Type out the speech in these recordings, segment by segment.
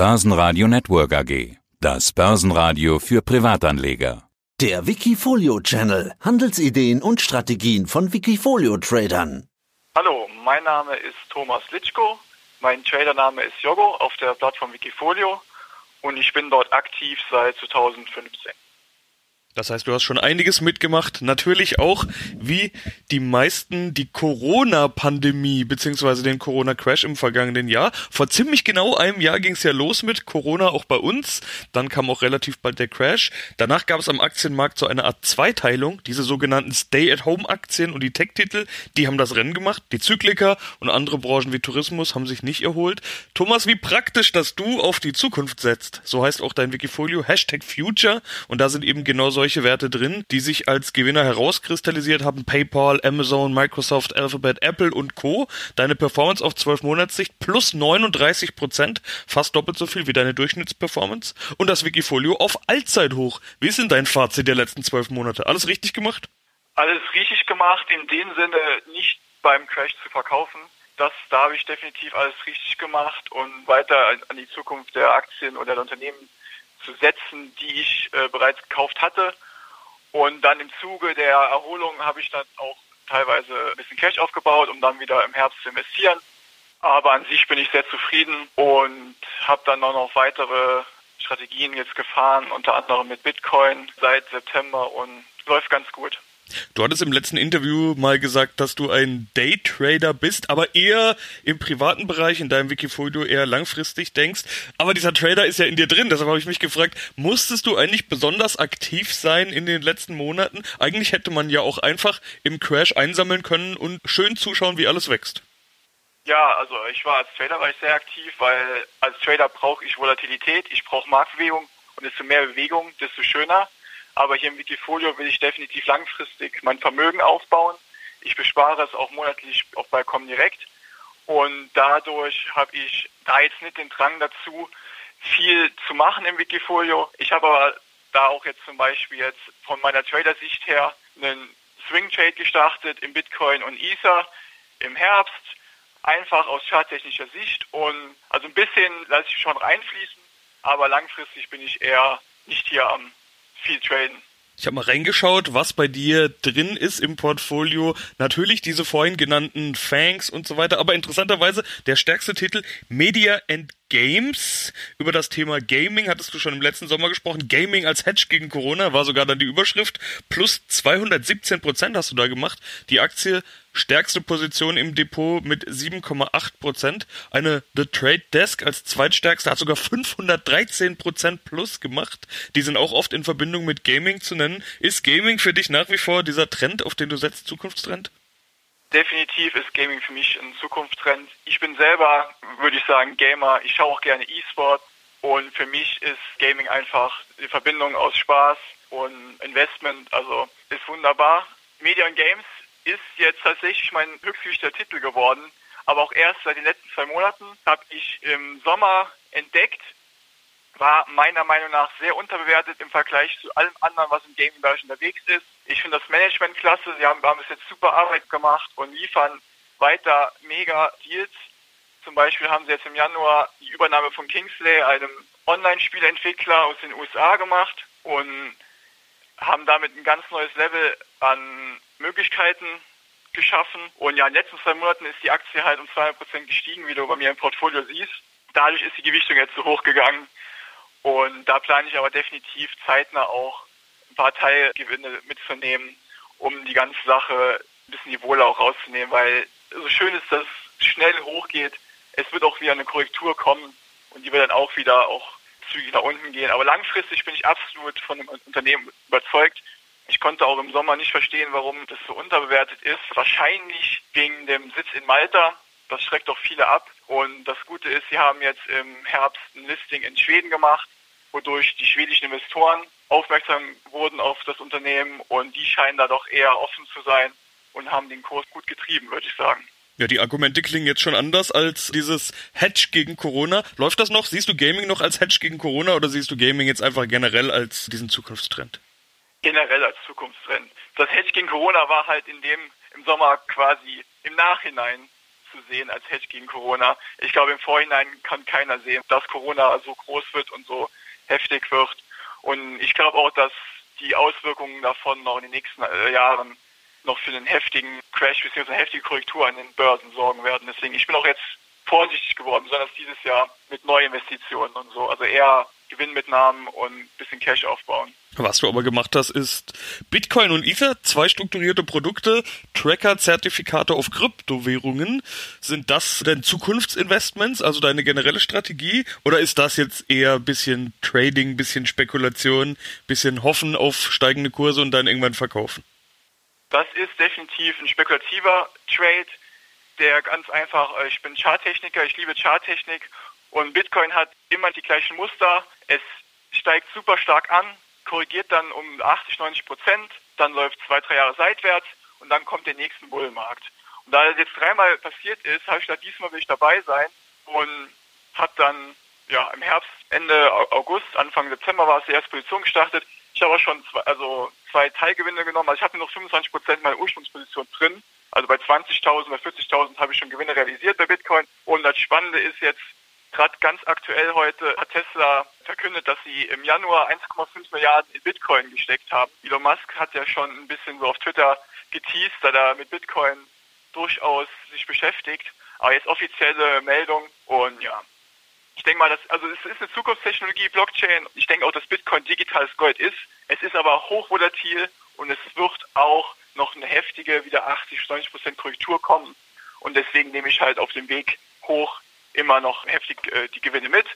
Börsenradio Network AG. Das Börsenradio für Privatanleger. Der Wikifolio Channel. Handelsideen und Strategien von Wikifolio Tradern. Hallo, mein Name ist Thomas Litschko. Mein Tradername ist Jogo auf der Plattform Wikifolio und ich bin dort aktiv seit 2015. Das heißt, du hast schon einiges mitgemacht. Natürlich auch, wie die meisten, die Corona-Pandemie beziehungsweise den Corona-Crash im vergangenen Jahr. Vor ziemlich genau einem Jahr ging es ja los mit Corona auch bei uns. Dann kam auch relativ bald der Crash. Danach gab es am Aktienmarkt so eine Art Zweiteilung. Diese sogenannten Stay-at-Home-Aktien und die Tech-Titel, die haben das Rennen gemacht. Die Zykliker und andere Branchen wie Tourismus haben sich nicht erholt. Thomas, wie praktisch, dass du auf die Zukunft setzt. So heißt auch dein Wikifolio, Hashtag Future. Und da sind eben genauso solche Werte drin, die sich als Gewinner herauskristallisiert haben. PayPal, Amazon, Microsoft, Alphabet, Apple und Co. Deine Performance auf 12 Monatssicht plus 39 Prozent, fast doppelt so viel wie deine Durchschnittsperformance. Und das Wikifolio auf Allzeithoch. Wie ist denn dein Fazit der letzten 12 Monate? Alles richtig gemacht? Alles richtig gemacht, in dem Sinne nicht beim Crash zu verkaufen. Das, da habe ich definitiv alles richtig gemacht und weiter an die Zukunft der Aktien oder der Unternehmen zu setzen, die ich äh, bereits gekauft hatte. Und dann im Zuge der Erholung habe ich dann auch teilweise ein bisschen Cash aufgebaut, um dann wieder im Herbst zu investieren. Aber an sich bin ich sehr zufrieden und habe dann auch noch weitere Strategien jetzt gefahren, unter anderem mit Bitcoin seit September und läuft ganz gut. Du hattest im letzten Interview mal gesagt, dass du ein Daytrader bist, aber eher im privaten Bereich, in deinem Wikifolio eher langfristig denkst. Aber dieser Trader ist ja in dir drin, deshalb habe ich mich gefragt, musstest du eigentlich besonders aktiv sein in den letzten Monaten? Eigentlich hätte man ja auch einfach im Crash einsammeln können und schön zuschauen, wie alles wächst. Ja, also ich war als Trader war ich sehr aktiv, weil als Trader brauche ich Volatilität, ich brauche Marktbewegung und desto mehr Bewegung, desto schöner. Aber hier im Wikifolio will ich definitiv langfristig mein Vermögen aufbauen. Ich bespare es auch monatlich auch bei Comdirect. Und dadurch habe ich da jetzt nicht den Drang dazu, viel zu machen im Wikifolio. Ich habe aber da auch jetzt zum Beispiel jetzt von meiner Trader-Sicht her einen Swing Trade gestartet im Bitcoin und Ether im Herbst, einfach aus charttechnischer Sicht und also ein bisschen lasse ich schon reinfließen, aber langfristig bin ich eher nicht hier am viel traden. Ich habe mal reingeschaut, was bei dir drin ist im Portfolio. Natürlich diese vorhin genannten Fangs und so weiter, aber interessanterweise der stärkste Titel Media and Games. Über das Thema Gaming hattest du schon im letzten Sommer gesprochen. Gaming als Hedge gegen Corona war sogar dann die Überschrift. Plus 217 Prozent hast du da gemacht. Die Aktie stärkste Position im Depot mit 7,8 Prozent. Eine The Trade Desk als zweitstärkste hat sogar 513 Prozent plus gemacht. Die sind auch oft in Verbindung mit Gaming zu nennen. Ist Gaming für dich nach wie vor dieser Trend, auf den du setzt, Zukunftstrend? Definitiv ist Gaming für mich ein Zukunftstrend. Ich bin selber, würde ich sagen, Gamer. Ich schaue auch gerne E-Sport. Und für mich ist Gaming einfach die Verbindung aus Spaß und Investment. Also ist wunderbar. Media und Games ist jetzt tatsächlich mein höchstgewichtiger Titel geworden. Aber auch erst seit den letzten zwei Monaten habe ich im Sommer entdeckt, war meiner Meinung nach sehr unterbewertet im Vergleich zu allem anderen, was im Gaming-Bereich unterwegs ist. Ich finde das Management klasse. Sie haben, bis jetzt super Arbeit gemacht und liefern weiter mega Deals. Zum Beispiel haben sie jetzt im Januar die Übernahme von Kingsley, einem Online-Spielentwickler aus den USA gemacht und haben damit ein ganz neues Level an Möglichkeiten geschaffen. Und ja, in den letzten zwei Monaten ist die Aktie halt um 200 Prozent gestiegen, wie du bei mir im Portfolio siehst. Dadurch ist die Gewichtung jetzt so hoch gegangen. Und da plane ich aber definitiv zeitnah auch ein paar Teilgewinne mitzunehmen, um die ganze Sache ein bisschen die Wohle auch rauszunehmen, weil so schön ist, dass es schnell hochgeht. Es wird auch wieder eine Korrektur kommen und die wird dann auch wieder auch zügig nach unten gehen. Aber langfristig bin ich absolut von dem Unternehmen überzeugt. Ich konnte auch im Sommer nicht verstehen, warum das so unterbewertet ist. Wahrscheinlich wegen dem Sitz in Malta. Das schreckt doch viele ab. Und das Gute ist, sie haben jetzt im Herbst ein Listing in Schweden gemacht, wodurch die schwedischen Investoren aufmerksam wurden auf das Unternehmen und die scheinen da doch eher offen zu sein und haben den Kurs gut getrieben, würde ich sagen. Ja, die Argumente klingen jetzt schon anders als dieses Hedge gegen Corona. Läuft das noch? Siehst du Gaming noch als Hedge gegen Corona oder siehst du Gaming jetzt einfach generell als diesen Zukunftstrend? Generell als Zukunftstrend. Das Hedge gegen Corona war halt in dem im Sommer quasi im Nachhinein zu sehen als Hedge gegen Corona. Ich glaube, im Vorhinein kann keiner sehen, dass Corona so groß wird und so heftig wird. Und ich glaube auch, dass die Auswirkungen davon noch in den nächsten äh, Jahren noch für einen heftigen Crash bzw. eine heftige Korrektur an den Börsen sorgen werden. Deswegen, ich bin auch jetzt vorsichtig geworden, besonders dieses Jahr mit Neuinvestitionen und so. Also eher Gewinnmitnahmen und ein bisschen Cash aufbauen. Was du aber gemacht hast, ist Bitcoin und Ether, zwei strukturierte Produkte, Tracker, Zertifikate auf Kryptowährungen. Sind das denn Zukunftsinvestments, also deine generelle Strategie? Oder ist das jetzt eher bisschen Trading, bisschen Spekulation, bisschen Hoffen auf steigende Kurse und dann irgendwann verkaufen? Das ist definitiv ein spekulativer Trade, der ganz einfach, äh, ich bin Charttechniker, ich liebe Charttechnik und Bitcoin hat immer die gleichen Muster. Es steigt super stark an, korrigiert dann um 80, 90 Prozent, dann läuft zwei, drei Jahre seitwärts und dann kommt der nächste Bullmarkt. Und da das jetzt dreimal passiert ist, habe ich gedacht, diesmal will ich dabei sein und habe dann ja im Herbst, Ende August, Anfang September war es die erste Position gestartet. Ich habe auch schon zwei, also zwei Teilgewinne genommen, also ich habe noch 25 Prozent meiner Ursprungsposition drin. Also bei 20.000 oder 40.000 habe ich schon Gewinne realisiert bei Bitcoin. Und das Spannende ist jetzt, Gerade ganz aktuell heute hat Tesla verkündet, dass sie im Januar 1,5 Milliarden in Bitcoin gesteckt haben. Elon Musk hat ja schon ein bisschen so auf Twitter geteased, da er mit Bitcoin durchaus sich beschäftigt. Aber jetzt offizielle Meldung und ja. Ich denke mal, dass, also es ist eine Zukunftstechnologie, Blockchain. Ich denke auch, dass Bitcoin digitales Gold ist. Es ist aber hochvolatil und es wird auch noch eine heftige, wieder 80, 90 Prozent Korrektur kommen. Und deswegen nehme ich halt auf dem Weg hoch immer noch heftig äh, die Gewinne mit.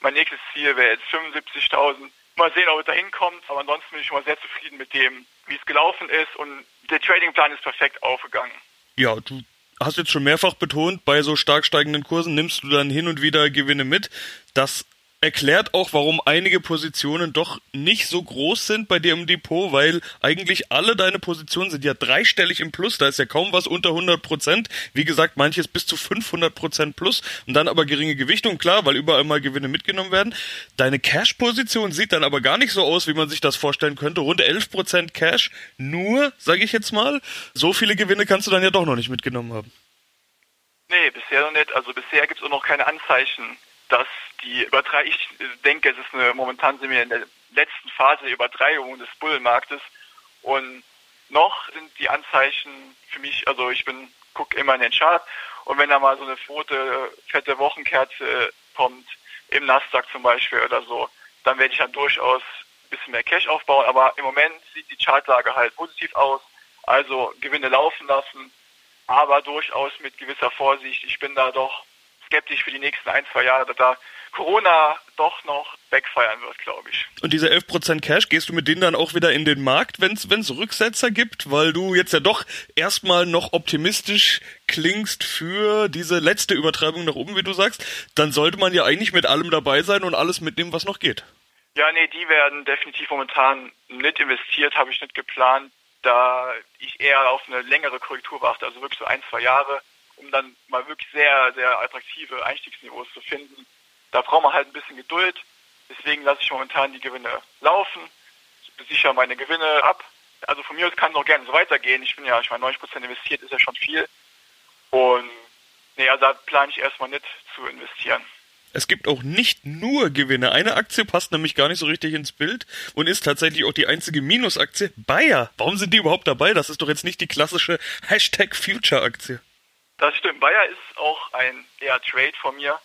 Mein nächstes Ziel wäre jetzt 75.000. Mal sehen, ob es da hinkommt. Aber ansonsten bin ich schon mal sehr zufrieden mit dem, wie es gelaufen ist. Und der Tradingplan ist perfekt aufgegangen. Ja, du hast jetzt schon mehrfach betont, bei so stark steigenden Kursen nimmst du dann hin und wieder Gewinne mit. Das erklärt auch, warum einige Positionen doch nicht so groß sind bei dir im Depot, weil eigentlich alle deine Positionen sind ja dreistellig im Plus, da ist ja kaum was unter 100 Prozent. Wie gesagt, manches bis zu 500 Prozent plus und dann aber geringe Gewichtung, klar, weil überall mal Gewinne mitgenommen werden. Deine Cash-Position sieht dann aber gar nicht so aus, wie man sich das vorstellen könnte. Rund 11 Prozent Cash, nur, sage ich jetzt mal. So viele Gewinne kannst du dann ja doch noch nicht mitgenommen haben. Nee, bisher noch nicht. Also bisher gibt es auch noch keine Anzeichen, dass die Übertreibung, ich denke, es ist eine, momentan sind wir in der letzten Phase der Übertreibung des Bullenmarktes. Und noch sind die Anzeichen für mich, also ich bin, gucke immer in den Chart. Und wenn da mal so eine rote, fette Wochenkerze kommt, im Nasdaq zum Beispiel oder so, dann werde ich dann durchaus ein bisschen mehr Cash aufbauen, aber im Moment sieht die Chartlage halt positiv aus, also Gewinne laufen lassen, aber durchaus mit gewisser Vorsicht. Ich bin da doch skeptisch für die nächsten ein, zwei Jahre, dass da Corona doch noch wegfeiern wird, glaube ich. Und diese 11% Cash, gehst du mit denen dann auch wieder in den Markt, wenn es Rücksetzer gibt? Weil du jetzt ja doch erstmal noch optimistisch klingst für diese letzte Übertreibung nach oben, wie du sagst. Dann sollte man ja eigentlich mit allem dabei sein und alles mitnehmen, was noch geht. Ja, nee, die werden definitiv momentan nicht investiert, habe ich nicht geplant, da ich eher auf eine längere Korrektur warte, also wirklich so ein, zwei Jahre, um dann mal wirklich sehr, sehr attraktive Einstiegsniveaus zu finden da braucht man halt ein bisschen Geduld. Deswegen lasse ich momentan die Gewinne laufen, sichere meine Gewinne ab. Also von mir aus kann es noch gerne so weitergehen. Ich bin ja, ich meine, 90% investiert ist ja schon viel. Und nee, also da plane ich erstmal nicht zu investieren. Es gibt auch nicht nur Gewinne. Eine Aktie passt nämlich gar nicht so richtig ins Bild und ist tatsächlich auch die einzige Minusaktie. Bayer. Warum sind die überhaupt dabei? Das ist doch jetzt nicht die klassische Hashtag Future Aktie. Das stimmt. Bayer ist auch ein eher Trade von mir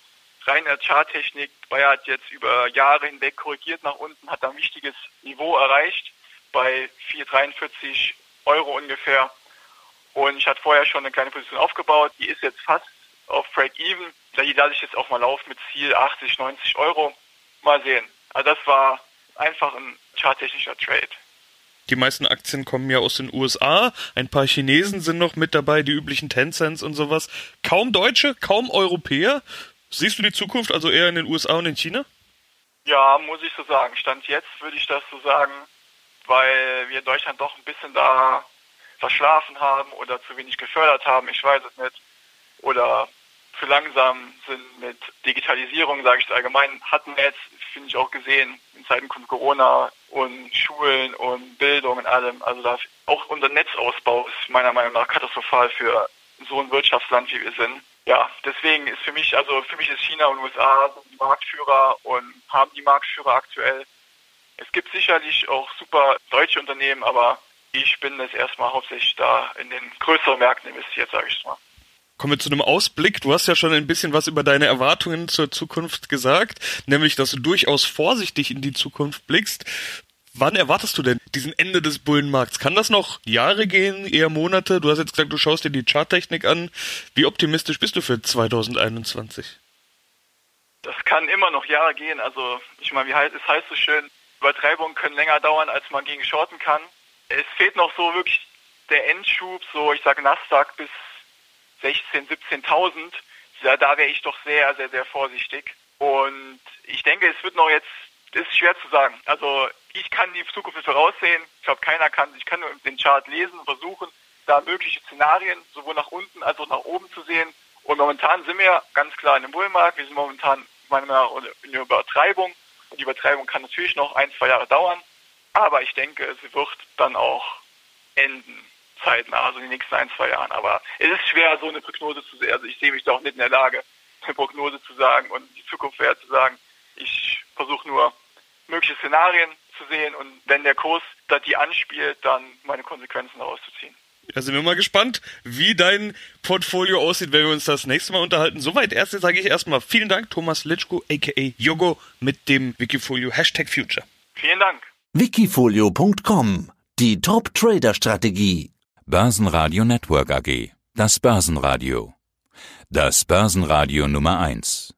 reine Charttechnik. Bayer hat jetzt über Jahre hinweg korrigiert nach unten, hat ein wichtiges Niveau erreicht bei 4,43 Euro ungefähr. Und ich hatte vorher schon eine kleine Position aufgebaut. Die ist jetzt fast auf Break-Even. Die lasse ich jetzt auch mal laufen mit Ziel 80, 90 Euro. Mal sehen. Also das war einfach ein charttechnischer Trade. Die meisten Aktien kommen ja aus den USA. Ein paar Chinesen sind noch mit dabei, die üblichen Tencents und sowas. Kaum Deutsche, kaum Europäer. Siehst du die Zukunft also eher in den USA und in China? Ja, muss ich so sagen. Stand jetzt würde ich das so sagen, weil wir in Deutschland doch ein bisschen da verschlafen haben oder zu wenig gefördert haben, ich weiß es nicht. Oder zu langsam sind mit Digitalisierung, sage ich allgemein, hatten wir jetzt, finde ich auch gesehen, in Zeiten von Corona und Schulen und Bildung und allem. Also da auch unser Netzausbau ist meiner Meinung nach katastrophal für so ein Wirtschaftsland, wie wir sind. ja, deswegen ist für mich, also für mich ist China und USA die Marktführer und haben die Marktführer aktuell. Es gibt sicherlich auch super deutsche Unternehmen, aber ich bin jetzt erstmal hauptsächlich da in den größeren Märkten investiert, sage ich mal. Kommen wir zu einem Ausblick. Du hast ja schon ein bisschen was über deine Erwartungen zur Zukunft gesagt, nämlich, dass du durchaus vorsichtig in die Zukunft blickst. Wann erwartest du denn diesen Ende des Bullenmarkts? Kann das noch Jahre gehen, eher Monate? Du hast jetzt gesagt, du schaust dir die Charttechnik an. Wie optimistisch bist du für 2021? Das kann immer noch Jahre gehen. Also, ich meine, wie heißt es heißt so schön, Übertreibungen können länger dauern, als man gegen shorten kann. Es fehlt noch so wirklich der Endschub, so ich sage Nasdaq bis 16.000, 17.000. Ja, da wäre ich doch sehr, sehr, sehr vorsichtig. Und ich denke, es wird noch jetzt, das ist schwer zu sagen. Also ich kann die Zukunft voraussehen. Ich glaube, keiner kann, ich kann nur den Chart lesen, versuchen, da mögliche Szenarien sowohl nach unten als auch nach oben zu sehen. Und momentan sind wir ganz klar in dem Bullmarkt. Wir sind momentan meiner Meinung nach in der Übertreibung. Und die Übertreibung kann natürlich noch ein, zwei Jahre dauern. Aber ich denke, sie wird dann auch enden zeitnah, also in den nächsten ein, zwei Jahren. Aber es ist schwer, so eine Prognose zu sehen. Also ich sehe mich da auch nicht in der Lage, eine Prognose zu sagen und die Zukunft wäre zu sagen. Ich versuche nur mögliche Szenarien zu sehen und wenn der Kurs da die anspielt, dann meine Konsequenzen daraus zu ziehen. Da sind wir mal gespannt, wie dein Portfolio aussieht, wenn wir uns das nächste Mal unterhalten. Soweit erst sage ich erstmal vielen Dank, Thomas Litschko, aka Yogo, mit dem Wikifolio Hashtag Future. Vielen Dank. Wikifolio.com Die Top-Trader-Strategie. Börsenradio Network AG. Das Börsenradio. Das Börsenradio Nummer eins.